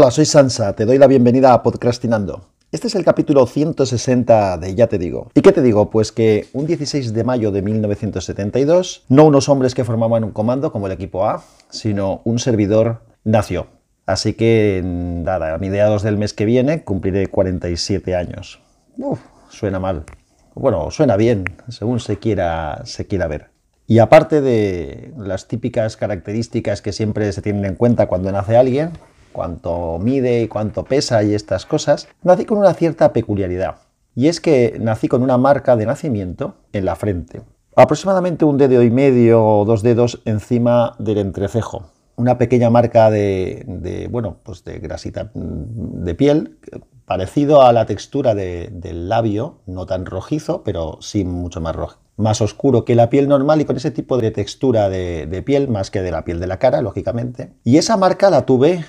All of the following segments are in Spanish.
Hola, soy Sansa, te doy la bienvenida a Podcastinando. Este es el capítulo 160 de Ya te digo. ¿Y qué te digo? Pues que un 16 de mayo de 1972, no unos hombres que formaban un comando como el equipo A, sino un servidor nació. Así que, nada, a mediados del mes que viene cumpliré 47 años. Uf, suena mal. Bueno, suena bien, según se quiera, se quiera ver. Y aparte de las típicas características que siempre se tienen en cuenta cuando nace alguien, cuánto mide y cuánto pesa y estas cosas, nací con una cierta peculiaridad. Y es que nací con una marca de nacimiento en la frente. Aproximadamente un dedo y medio o dos dedos encima del entrecejo. Una pequeña marca de, bueno, pues de grasita de piel, parecido a la textura del labio, no tan rojizo, pero sí mucho más rojo más oscuro que la piel normal y con ese tipo de textura de, piel, más que de la piel de la cara, lógicamente. Y esa marca la tuve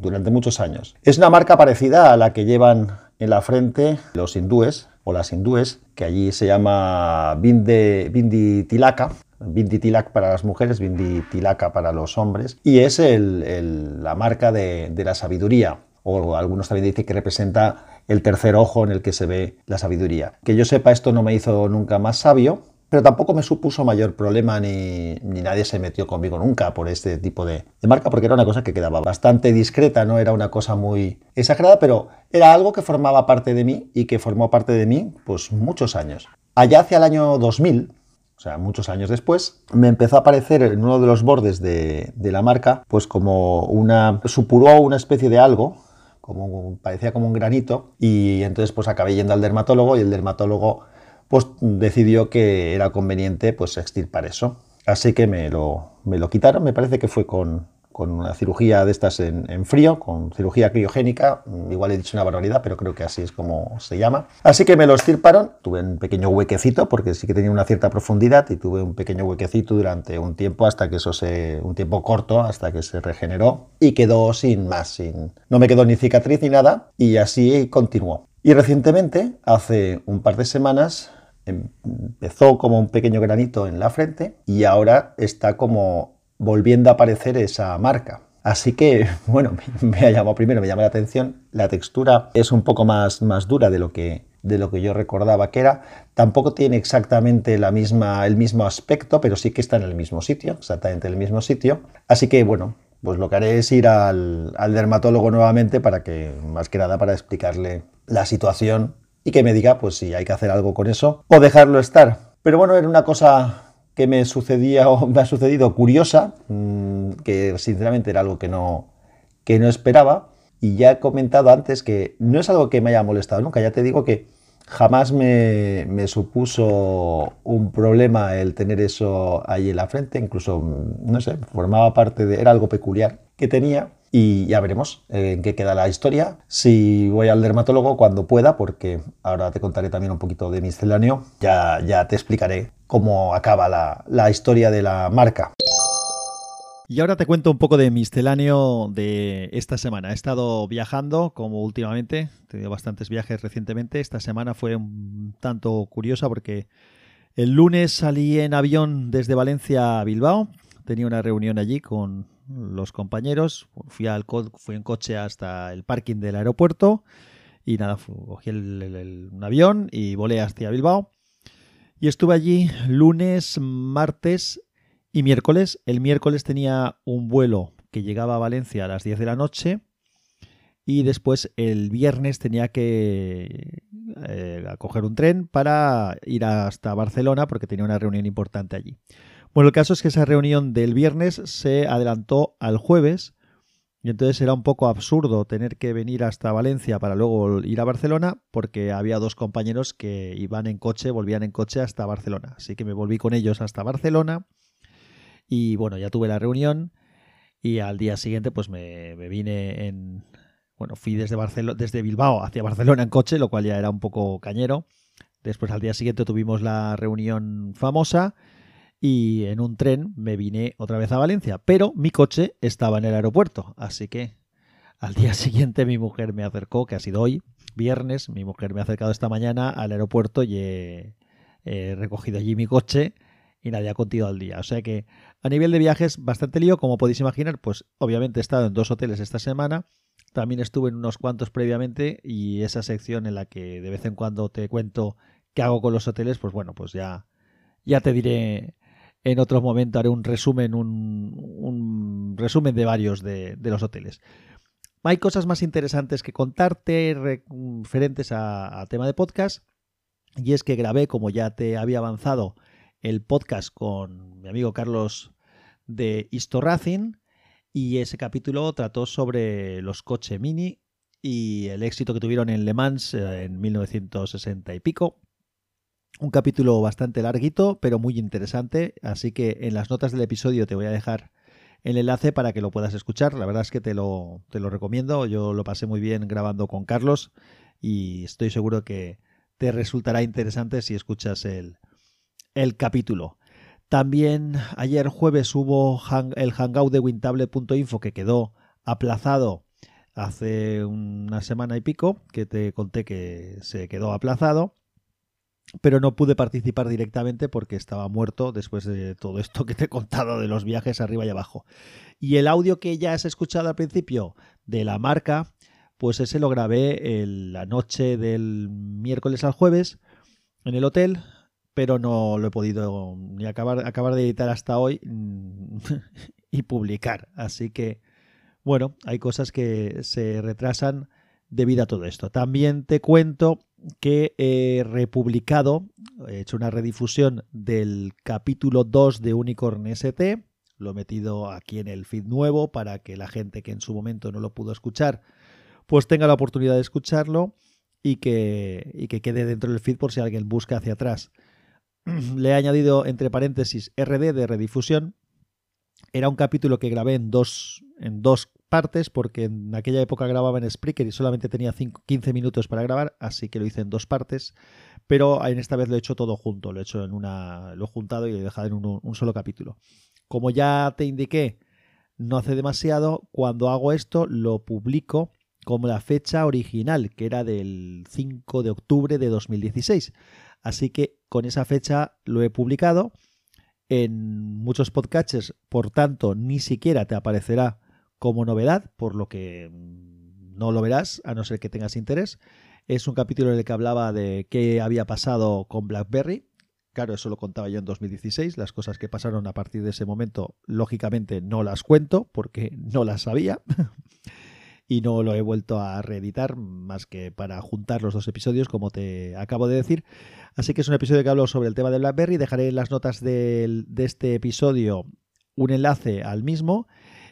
durante muchos años. Es una marca parecida a la que llevan en la frente los hindúes o las hindúes, que allí se llama Bindi Tilaka. Bindi Tilak para las mujeres, Bindi Tilaka para los hombres, y es la marca de, de la sabiduría, o algunos también dicen que representa el tercer ojo en el que se ve la sabiduría. Que yo sepa, esto no me hizo nunca más sabio, pero tampoco me supuso mayor problema ni, nadie se metió conmigo nunca por este tipo de, marca, porque era una cosa que quedaba bastante discreta, no era una cosa muy exagerada, pero era algo que formaba parte de mí y que formó parte de mí pues muchos años. Allá hacia el año 2000, o sea, muchos años después, me empezó a aparecer en uno de los bordes de, de la marca, pues como una, supuró una especie de algo, como, parecía como un granito, y entonces pues acabé yendo al dermatólogo y el dermatólogo pues decidió que era conveniente pues extirpar eso. Así que me lo, me lo quitaron, me parece que fue con, con una cirugía de estas en, frío, con cirugía criogénica, igual he dicho una barbaridad, pero creo que así es como se llama. Así que me lo estirparon, tuve un pequeño huequecito, porque sí que tenía una cierta profundidad, y tuve un pequeño huequecito durante un tiempo, hasta que eso se, un tiempo corto, hasta que se regeneró, y quedó sin más, sin, no me quedó ni cicatriz ni nada, y así continuó. Y recientemente, hace un par de semanas, empezó como un pequeño granito en la frente, y ahora está como volviendo a aparecer esa marca. Así que, bueno, me ha llamado primero, me llama la atención. La textura es un poco más, más dura de lo, que, de lo que yo recordaba que era. Tampoco tiene exactamente la misma, el mismo aspecto, pero sí que está en el mismo sitio, exactamente en el mismo sitio. Así que, bueno, pues lo que haré es ir al, al dermatólogo nuevamente para que, más que nada, para explicarle la situación y que me diga, pues si hay que hacer algo con eso o dejarlo estar. Pero bueno, era una cosa que me sucedía o me ha sucedido curiosa, mm, que sinceramente era algo que no, que no esperaba. Y ya he comentado antes que no es algo que me haya molestado nunca. Ya te digo que jamás me, me, supuso un problema el tener eso ahí en la frente. Incluso, mm, no sé, formaba parte de... Era algo peculiar que tenía. Y ya veremos en qué queda la historia. Si voy al dermatólogo cuando pueda, porque ahora te contaré también un poquito de misceláneo, ya, ya te explicaré cómo acaba la, historia de la marca. Y ahora te cuento un poco de misceláneo de esta semana. He estado viajando, como últimamente, he tenido bastantes viajes recientemente. Esta semana fue un tanto curiosa porque el lunes salí en avión desde Valencia a Bilbao. Tenía una reunión allí con los compañeros. Fui, al fui en coche hasta el parking del aeropuerto y nada, cogí un avión y volé hacia Bilbao. Y estuve allí lunes, martes y miércoles. El miércoles tenía un vuelo que llegaba a Valencia a las 10 de la noche y después el viernes tenía que eh, coger un tren para ir hasta Barcelona porque tenía una reunión importante allí. Bueno, el caso es que esa reunión del viernes se adelantó al jueves y entonces era un poco absurdo tener que venir hasta Valencia para luego ir a Barcelona porque había dos compañeros que iban en coche, volvían en coche hasta Barcelona. Así que me volví con ellos hasta Barcelona y bueno, ya tuve la reunión y al día siguiente pues me, vine en... Bueno, fui desde, desde Bilbao hacia Barcelona en coche, lo cual ya era un poco cañero. Después al día siguiente tuvimos la reunión famosa y en un tren me vine otra vez a Valencia, pero mi coche estaba en el aeropuerto, así que al día siguiente mi mujer me acercó, que ha sido hoy, viernes, mi mujer me ha acercado esta mañana al aeropuerto y he, recogido allí mi coche y nadie ha continuado al día. O sea que a nivel de viajes, bastante lío, como podéis imaginar, pues obviamente he estado en dos hoteles esta semana, también estuve en unos cuantos previamente y esa sección en la que de vez en cuando te cuento qué hago con los hoteles, pues bueno, pues ya, ya te diré en otro momento, haré un resumen, un, resumen de varios de, los hoteles. Hay cosas más interesantes que contarte referentes a, tema de podcast. Y es que grabé, como ya te había avanzado, el podcast con mi amigo Carlos de Histo Racing. Y ese capítulo trató sobre los coches mini y el éxito que tuvieron en Le Mans eh, en 1960 y pico. Un capítulo bastante larguito, pero muy interesante, así que en las notas del episodio te voy a dejar el enlace para que lo puedas escuchar. La verdad es que te lo, te lo recomiendo, yo lo pasé muy bien grabando con Carlos y estoy seguro que te resultará interesante si escuchas el, el capítulo. También ayer jueves hubo el hangout de wintable.info que quedó aplazado hace una semana y pico, que te conté que se quedó aplazado pero no pude participar directamente porque estaba muerto después de todo esto que te he contado de los viajes arriba y abajo. Y el audio que ya has escuchado al principio de la marca, pues ese lo grabé la noche del miércoles al jueves en el hotel, pero no lo he podido ni acabar, acabar de editar hasta hoy y publicar. Así que, bueno, hay cosas que se retrasan debido a todo esto. También te cuento que he republicado, he hecho una redifusión del capítulo 2 de Unicorn ST, lo he metido aquí en el feed nuevo para que la gente que en su momento no lo pudo escuchar, pues tenga la oportunidad de escucharlo y que, y que quede dentro del feed por si alguien busca hacia atrás. Le he añadido entre paréntesis RD de redifusión. Era un capítulo que grabé en dos, en dos partes porque en aquella época grababa en Spreaker y solamente tenía 15 minutos para grabar, así que lo hice en dos partes, pero en esta vez lo he hecho todo junto, lo he hecho en una, lo he juntado y lo he dejado en un, un solo capítulo. Como ya te indiqué, no hace demasiado, cuando hago esto lo publico como la fecha original, que era del 5 de octubre de 2016. Así que con esa fecha lo he publicado en muchos podcasts, por tanto, ni siquiera te aparecerá como novedad, por lo que no lo verás, a no ser que tengas interés. Es un capítulo en el que hablaba de qué había pasado con BlackBerry. Claro, eso lo contaba yo en 2016. Las cosas que pasaron a partir de ese momento, lógicamente no las cuento porque no las sabía. y no lo he vuelto a reeditar más que para juntar los dos episodios, como te acabo de decir. Así que es un episodio que hablo sobre el tema de BlackBerry. Dejaré en las notas de este episodio un enlace al mismo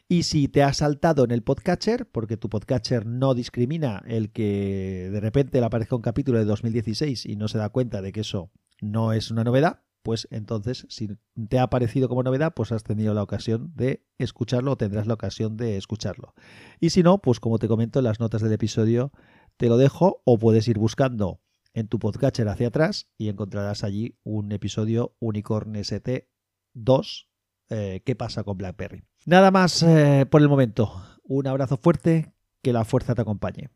y si te has saltado en el podcatcher, porque tu podcatcher no discrimina el que de repente le aparezca un capítulo de 2016 y no se da cuenta de que eso no es una novedad, pues entonces si te ha aparecido como novedad, pues has tenido la ocasión de escucharlo o tendrás la ocasión de escucharlo. Y si no, pues como te comento en las notas del episodio, te lo dejo o puedes ir buscando en tu podcatcher hacia atrás y encontrarás allí un episodio Unicorn ST 2 eh, qué pasa con BlackBerry. Nada más eh, por el momento. Un abrazo fuerte, que la fuerza te acompañe.